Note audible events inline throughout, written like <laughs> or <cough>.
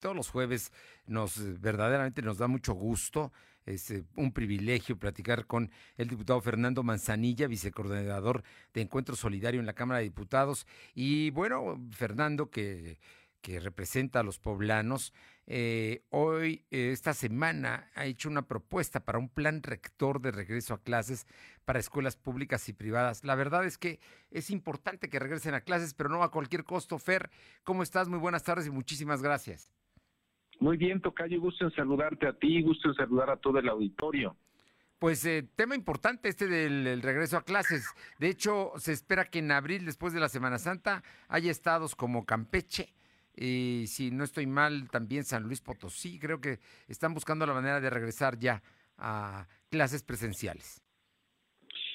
todos los jueves nos verdaderamente nos da mucho gusto. Es eh, un privilegio platicar con el diputado Fernando Manzanilla, vicecoordinador de Encuentro Solidario en la Cámara de Diputados. Y bueno, Fernando, que, que representa a los poblanos, eh, hoy, eh, esta semana, ha hecho una propuesta para un plan rector de regreso a clases para escuelas públicas y privadas. La verdad es que es importante que regresen a clases, pero no a cualquier costo. Fer, ¿cómo estás? Muy buenas tardes y muchísimas gracias. Muy bien, Tocayo, gusto en saludarte a ti, gusto en saludar a todo el auditorio. Pues eh, tema importante este del regreso a clases. De hecho, se espera que en abril, después de la Semana Santa, haya estados como Campeche, y si no estoy mal, también San Luis Potosí. Creo que están buscando la manera de regresar ya a clases presenciales.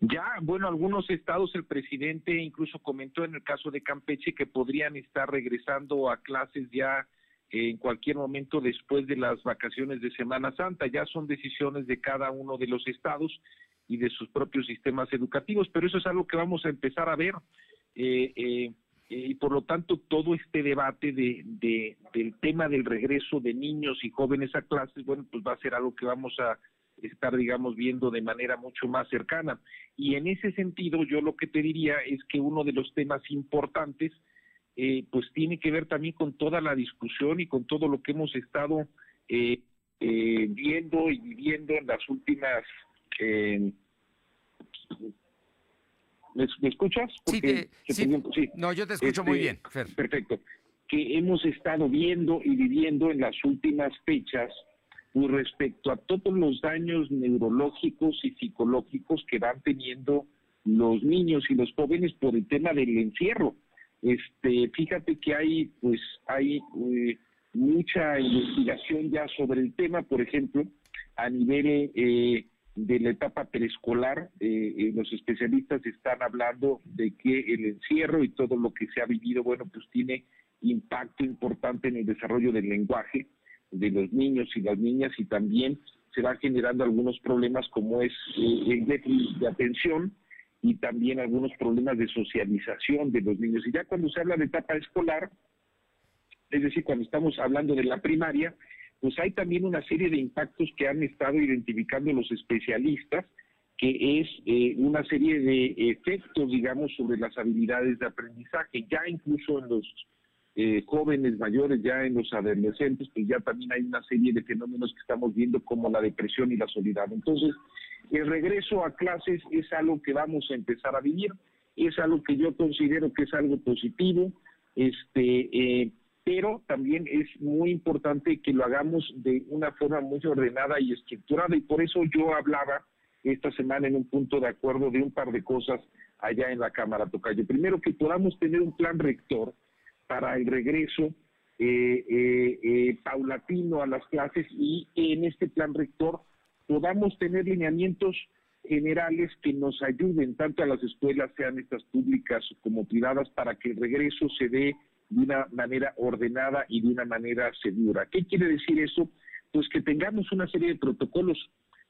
Ya, bueno, algunos estados, el presidente incluso comentó en el caso de Campeche que podrían estar regresando a clases ya en cualquier momento después de las vacaciones de Semana Santa. Ya son decisiones de cada uno de los estados y de sus propios sistemas educativos, pero eso es algo que vamos a empezar a ver. Eh, eh, y por lo tanto todo este debate de, de, del tema del regreso de niños y jóvenes a clases, bueno, pues va a ser algo que vamos a estar, digamos, viendo de manera mucho más cercana. Y en ese sentido, yo lo que te diría es que uno de los temas importantes eh, pues tiene que ver también con toda la discusión y con todo lo que hemos estado eh, eh, viendo y viviendo en las últimas... ¿me, escuchas? Sí, no, yo te escucho muy este, bien. Perfecto. Que hemos estado viendo y viviendo en las últimas fechas con respecto a todos los daños neurológicos y psicológicos que van teniendo los niños y los jóvenes por el tema del encierro. Este, fíjate que hay, pues, hay eh, mucha investigación ya sobre el tema, por ejemplo, a nivel eh, de la etapa preescolar, eh, los especialistas están hablando de que el encierro y todo lo que se ha vivido, bueno, pues tiene impacto importante en el desarrollo del lenguaje de los niños y las niñas y también se van generando algunos problemas como es el déficit de atención, y también algunos problemas de socialización de los niños. Y ya cuando se habla de etapa escolar, es decir, cuando estamos hablando de la primaria, pues hay también una serie de impactos que han estado identificando los especialistas, que es eh, una serie de efectos, digamos, sobre las habilidades de aprendizaje, ya incluso en los eh, jóvenes mayores, ya en los adolescentes, pues ya también hay una serie de fenómenos que estamos viendo como la depresión y la soledad. Entonces, el regreso a clases es algo que vamos a empezar a vivir, es algo que yo considero que es algo positivo, este, eh, pero también es muy importante que lo hagamos de una forma muy ordenada y estructurada y por eso yo hablaba esta semana en un punto de acuerdo de un par de cosas allá en la Cámara Tocayo. Primero, que podamos tener un plan rector para el regreso eh, eh, paulatino a las clases y en este plan rector podamos tener lineamientos generales que nos ayuden tanto a las escuelas, sean estas públicas como privadas, para que el regreso se dé de una manera ordenada y de una manera segura. ¿Qué quiere decir eso? Pues que tengamos una serie de protocolos.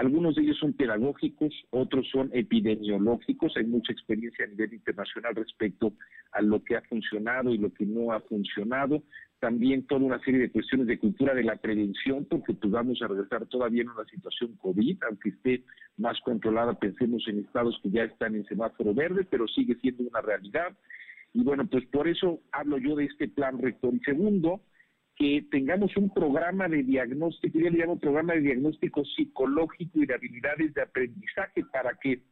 Algunos de ellos son pedagógicos, otros son epidemiológicos. Hay mucha experiencia a nivel internacional respecto a lo que ha funcionado y lo que no ha funcionado también toda una serie de cuestiones de cultura de la prevención, porque pues vamos a regresar todavía en una situación COVID, aunque esté más controlada, pensemos en estados que ya están en semáforo verde, pero sigue siendo una realidad. Y bueno, pues por eso hablo yo de este plan rector. Y segundo, que tengamos un programa de diagnóstico, yo le llamo programa de diagnóstico psicológico y de habilidades de aprendizaje para que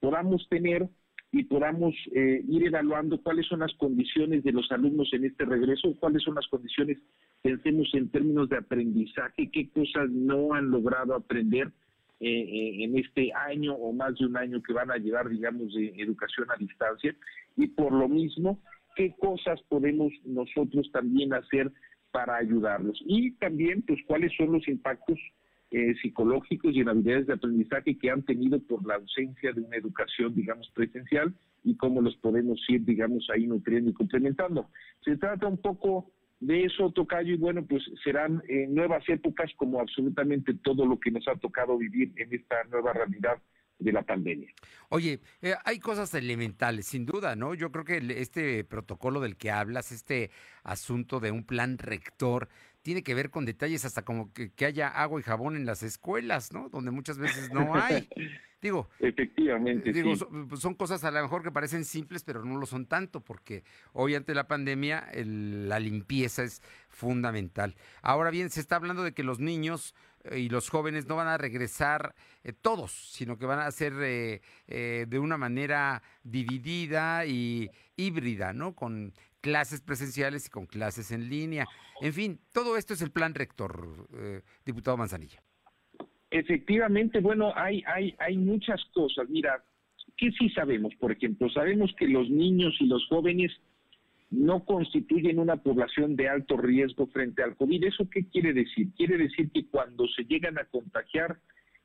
podamos tener y podamos eh, ir evaluando cuáles son las condiciones de los alumnos en este regreso, cuáles son las condiciones, pensemos en términos de aprendizaje, qué cosas no han logrado aprender eh, eh, en este año o más de un año que van a llevar, digamos, de educación a distancia, y por lo mismo, qué cosas podemos nosotros también hacer para ayudarlos. Y también, pues, cuáles son los impactos eh, psicológicos y en habilidades de aprendizaje que han tenido por la ausencia de una educación, digamos, presencial y cómo los podemos ir, digamos, ahí nutriendo y complementando. Se trata un poco de eso, Tocayo, y bueno, pues serán eh, nuevas épocas como absolutamente todo lo que nos ha tocado vivir en esta nueva realidad de la pandemia. Oye, eh, hay cosas elementales, sin duda, ¿no? Yo creo que este protocolo del que hablas, este asunto de un plan rector, tiene que ver con detalles hasta como que, que haya agua y jabón en las escuelas, ¿no? Donde muchas veces no hay. <laughs> Digo, efectivamente. Digo, pues, son, cosas a lo mejor que parecen simples, pero no lo son tanto, porque hoy ante la pandemia la limpieza es fundamental. Ahora bien, se está hablando de que los niños y los jóvenes no van a regresar eh, todos, sino que van a ser eh, de una manera dividida y híbrida, ¿no? Con clases presenciales y con clases en línea. En fin, todo esto es el plan rector, diputado Manzanilla. Efectivamente, bueno, hay, hay, hay muchas cosas. Mira, ¿qué sí sabemos? Por ejemplo, sabemos que los niños y los jóvenes no constituyen una población de alto riesgo frente al COVID. ¿Eso qué quiere decir? Quiere decir que cuando se llegan a contagiar,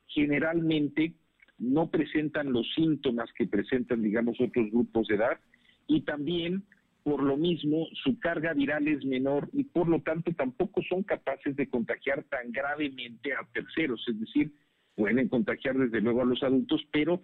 generalmente no presentan los síntomas que presentan, digamos, otros grupos de edad y también por lo mismo su carga viral es menor y por lo tanto tampoco son capaces de contagiar tan gravemente a terceros, es decir, pueden contagiar desde luego a los adultos, pero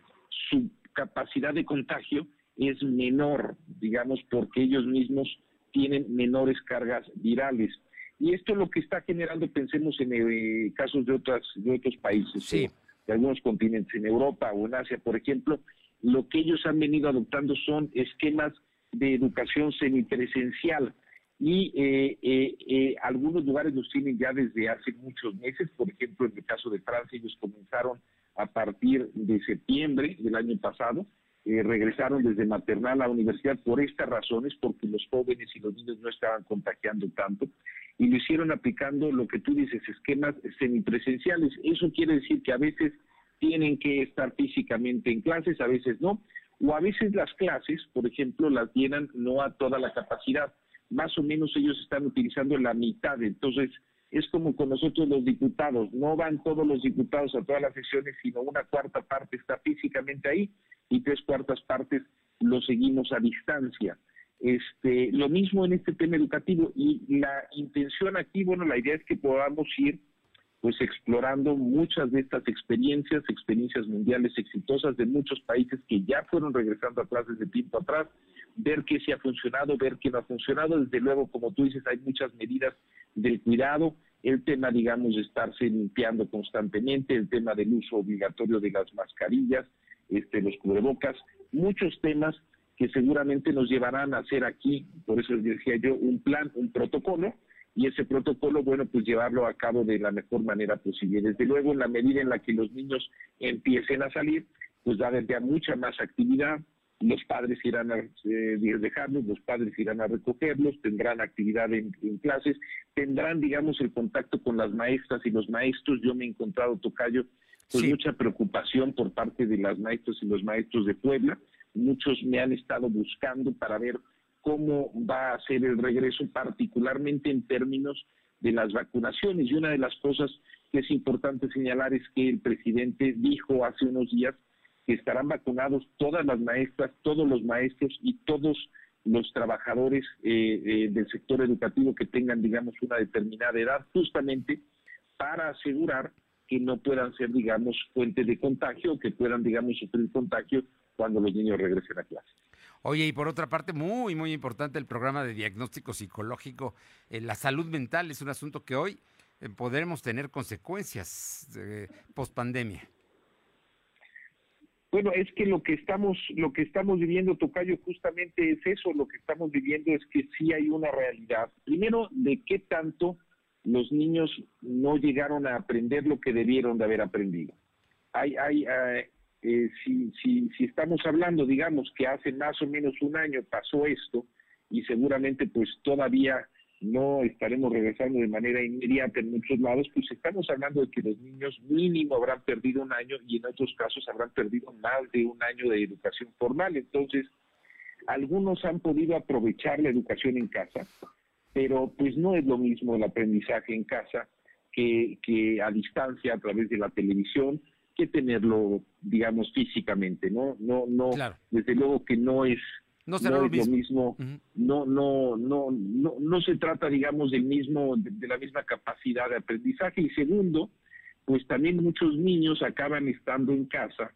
su capacidad de contagio es menor, digamos, porque ellos mismos tienen menores cargas virales. Y esto es lo que está generando, pensemos en eh, casos de, otras, de otros países, de algunos continentes, en Europa o en Asia, por ejemplo, lo que ellos han venido adoptando son esquemas de educación semipresencial. Y eh, eh, eh, algunos lugares los tienen ya desde hace muchos meses, por ejemplo en el caso de Francia ellos comenzaron a partir de septiembre del año pasado, regresaron desde maternal a la universidad por estas razones, porque los jóvenes y los niños no estaban contagiando tanto, y lo hicieron aplicando lo que tú dices, esquemas semipresenciales. Eso quiere decir que a veces tienen que estar físicamente en clases, a veces no, o a veces las clases, por ejemplo, las llenan no a toda la capacidad, más o menos ellos están utilizando la mitad, entonces es como con nosotros los diputados, no van todos los diputados a todas las sesiones, sino una cuarta parte está físicamente ahí y tres cuartas partes lo seguimos a distancia. Este, lo mismo en este tema educativo y la intención aquí, bueno, la idea es que podamos ir pues explorando muchas de estas experiencias, experiencias mundiales exitosas de muchos países que ya fueron regresando atrás desde tiempo atrás, ver qué sí ha funcionado, ver qué no ha funcionado. Desde luego, como tú dices, hay muchas medidas del cuidado, el tema, digamos, de estarse limpiando constantemente, el tema del uso obligatorio de las mascarillas, este, los cubrebocas, muchos temas que seguramente nos llevarán a hacer aquí, por eso les decía yo, un plan, un protocolo, y ese protocolo, bueno, pues llevarlo a cabo de la mejor manera posible. Desde luego, en la medida en la que los niños empiecen a salir, pues va a haber mucha más actividad, los padres irán a eh, dejarlos, los padres irán a recogerlos, tendrán actividad en, clases, tendrán, digamos, el contacto con las maestras y los maestros. Yo me he encontrado, Tocayo, con mucha preocupación por parte de las maestras y los maestros de Puebla. Muchos me han estado buscando para ver cómo va a ser el regreso, particularmente en términos de las vacunaciones. Y una de las cosas que es importante señalar es que el presidente dijo hace unos días que estarán vacunados todas las maestras, todos los maestros y todos los trabajadores eh, eh, del sector educativo que tengan, digamos, una determinada edad, justamente para asegurar que no puedan ser, digamos, fuente de contagio que puedan, digamos, sufrir contagio cuando los niños regresen a clase. Oye, y por otra parte, muy, muy importante el programa de diagnóstico psicológico. Eh, la salud mental es un asunto que hoy eh, podremos tener consecuencias eh, post pandemia. Bueno, es que lo que estamos, lo que estamos viviendo, Tocayo, justamente es eso, lo que estamos viviendo es que sí hay una realidad. Primero, de qué tanto los niños no llegaron a aprender lo que debieron de haber aprendido. Hay, hay, eh, si, si, si estamos hablando, digamos, que hace más o menos un año pasó esto y seguramente pues todavía no estaremos regresando de manera inmediata en muchos lados, pues estamos hablando de que los niños mínimo habrán perdido un año y en otros casos habrán perdido más de un año de educación formal. Entonces, algunos han podido aprovechar la educación en casa, pero pues no es lo mismo el aprendizaje en casa que, que a distancia a través de la televisión que tenerlo, digamos, físicamente, ¿no? No, no, desde luego que no es, no, es lo mismo, no, no, no, no, no se trata, digamos, del mismo, de, la misma capacidad de aprendizaje. Y segundo, pues también muchos niños acaban estando en casa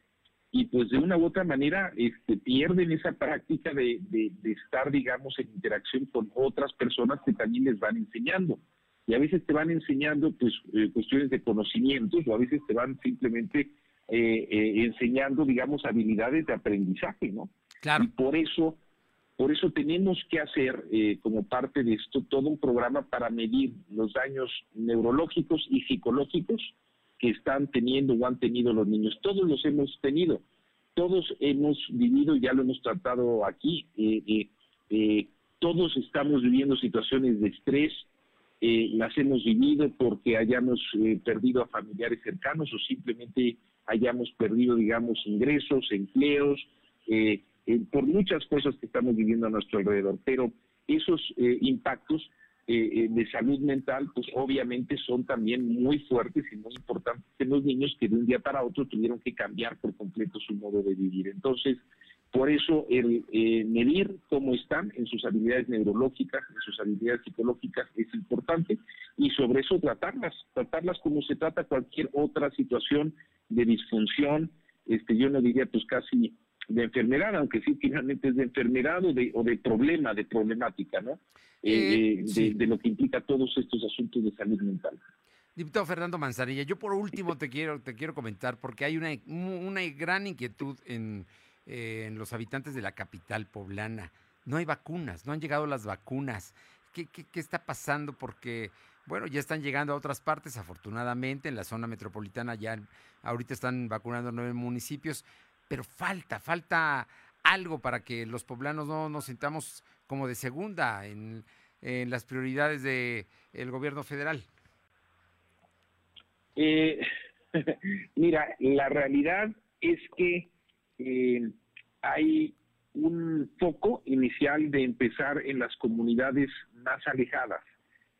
y pues de una u otra manera este, pierden esa práctica de, de, de estar, digamos, en interacción con otras personas que también les van enseñando. y a veces te van enseñando pues eh, cuestiones de conocimientos o a veces te van simplemente eh, eh, enseñando, digamos, habilidades de aprendizaje, ¿no? Claro. Y por eso, por eso tenemos que hacer como parte de esto todo un programa para medir los daños neurológicos y psicológicos que están teniendo o han tenido los niños. Todos los hemos tenido, todos hemos vivido, ya lo hemos tratado aquí, todos estamos viviendo situaciones de estrés, eh, las hemos vivido porque hayamos eh, perdido a familiares cercanos o simplemente hayamos perdido, digamos, ingresos, empleos, eh, por muchas cosas que estamos viviendo a nuestro alrededor. Pero esos impactos de salud mental, pues obviamente son también muy fuertes y muy importantes en los niños que de un día para otro tuvieron que cambiar por completo su modo de vivir. Entonces, por eso el eh, medir cómo están en sus habilidades neurológicas, en sus habilidades psicológicas es importante y sobre eso tratarlas, tratarlas como se trata cualquier otra situación de disfunción, este, yo no diría pues casi de enfermedad, aunque sí finalmente es de enfermedad o de, o de problema, de problemática, ¿no? Eh, eh, de, de, lo que implica todos estos asuntos de salud mental. Diputado Fernando Manzanilla, yo por último te quiero, te quiero comentar, porque hay una, una gran inquietud en eh, en los habitantes de la capital poblana. No hay vacunas, no han llegado las vacunas. ¿Qué, qué, está pasando? Porque, bueno, ya están llegando a otras partes, afortunadamente, en la zona metropolitana ya ahorita están vacunando nueve municipios, pero falta, falta algo para que los poblanos no nos sintamos como de segunda en, las prioridades del el gobierno federal. Eh, <laughs> mira, la realidad es que eh, hay un foco inicial de empezar en las comunidades más alejadas.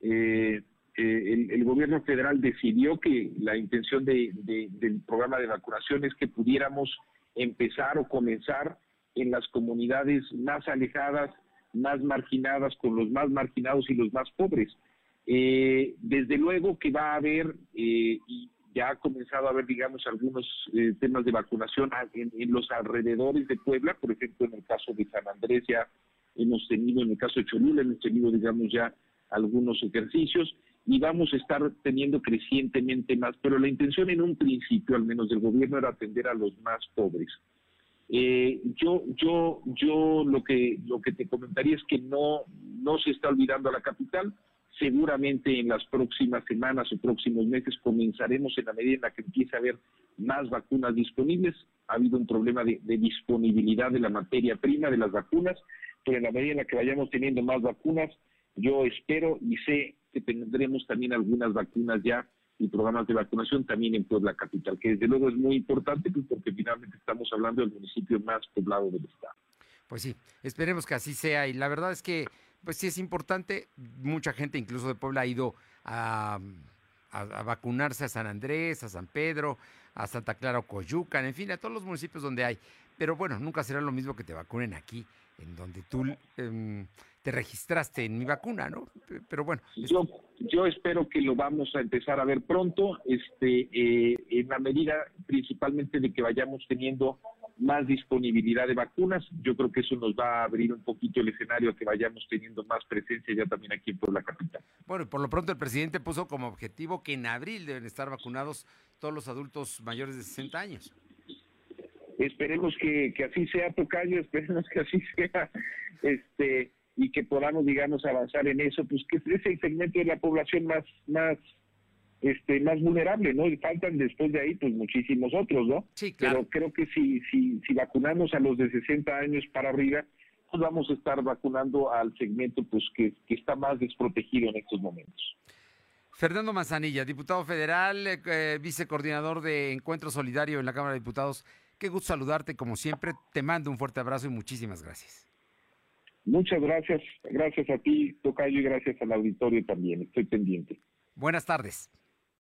Eh, eh, el, gobierno federal decidió que la intención del programa de vacunación es que pudiéramos empezar o comenzar en las comunidades más alejadas, más marginadas, con los más marginados y los más pobres. desde luego que va a haber, y ya ha comenzado a haber, digamos, algunos eh, temas de vacunación en, los alrededores de Puebla, por ejemplo, en el caso de San Andrés ya hemos tenido, en el caso de Cholula hemos tenido, digamos, ya algunos ejercicios y vamos a estar teniendo crecientemente más, pero la intención en un principio, al menos del gobierno, era atender a los más pobres. Eh, yo, yo, yo lo que lo que te comentaría es que no no se está olvidando a la capital, Seguramente en las próximas semanas o próximos meses comenzaremos en la medida en la que empiece a haber más vacunas disponibles. Ha habido un problema de, disponibilidad de la materia prima de las vacunas, pero en la medida en la que vayamos teniendo más vacunas, yo espero y sé que tendremos también algunas vacunas ya y programas de vacunación también en Puebla Capital, que desde luego es muy importante pues, porque finalmente estamos hablando del municipio más poblado del estado. Pues sí, esperemos que así sea y la verdad es que pues sí es importante. Mucha gente, incluso de Puebla, ha ido a, vacunarse a San Andrés, a San Pedro, a Santa Clara o Coyucan, en fin, a todos los municipios donde hay. Pero bueno, nunca será lo mismo que te vacunen aquí, en donde tú em, te registraste en mi vacuna, ¿no? Pero bueno. Yo, yo espero que lo vamos a empezar a ver pronto, este, eh, en la medida principalmente de que vayamos teniendo más disponibilidad de vacunas. Yo creo que eso nos va a abrir un poquito el escenario a que vayamos teniendo más presencia ya también aquí en Puebla Capital. Bueno, y por lo pronto el presidente puso como objetivo que en abril deben estar vacunados todos los adultos mayores de 60 años. Esperemos que, que así sea, Tocayo, esperemos que así sea, este y que podamos, digamos, avanzar en eso, pues que es el segmento de la población más, más este, más vulnerable, ¿no? Y faltan después de ahí, pues muchísimos otros, ¿no? Sí, claro. Pero creo que si, si, si vacunamos a los de 60 años para arriba, pues vamos a estar vacunando al segmento pues que, que está más desprotegido en estos momentos. Fernando Manzanilla, diputado federal, eh, vicecoordinador de Encuentro Solidario en la Cámara de Diputados. Qué gusto saludarte, como siempre. Te mando un fuerte abrazo y muchísimas gracias. Muchas gracias. Gracias a ti, Tocayo, y gracias al auditorio también. Estoy pendiente. Buenas tardes.